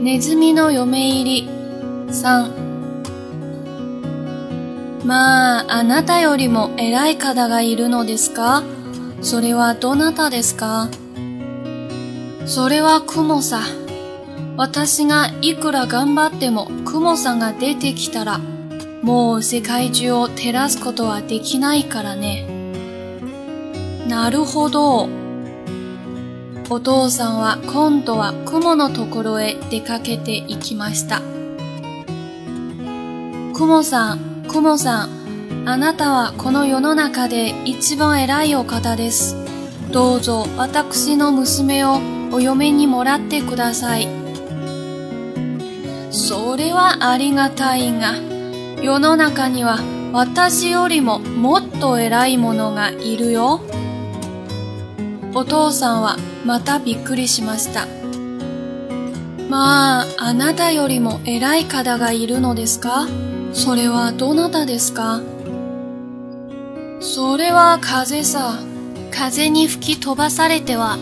ネズミの嫁入り3まあ、あなたよりも偉い方がいるのですか？それはどなたですか？それは雲さ。私がいくら頑張っても雲さんが出てきたら、もう世界中を照らすことはできないからね。なるほど。お父さんは今度は雲のところへ出かけて行きました。雲さん、クモさん、あなたはこの世の中で一番偉いお方です。どうぞ私の娘をお嫁にもらってください。それはありがたいが、世の中には私よりももっと偉い者がいるよ。お父さんはまたびっくりしました。まあ、あなたよりも偉い方がいるのですか？それはどなたですか？それは風さ。風に吹き飛ばされては、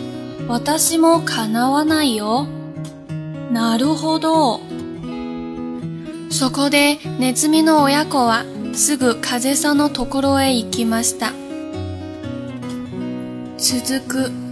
私も叶わないよ。なるほど。そこでネズミの親子はすぐ風さんのところへ行きました。続く。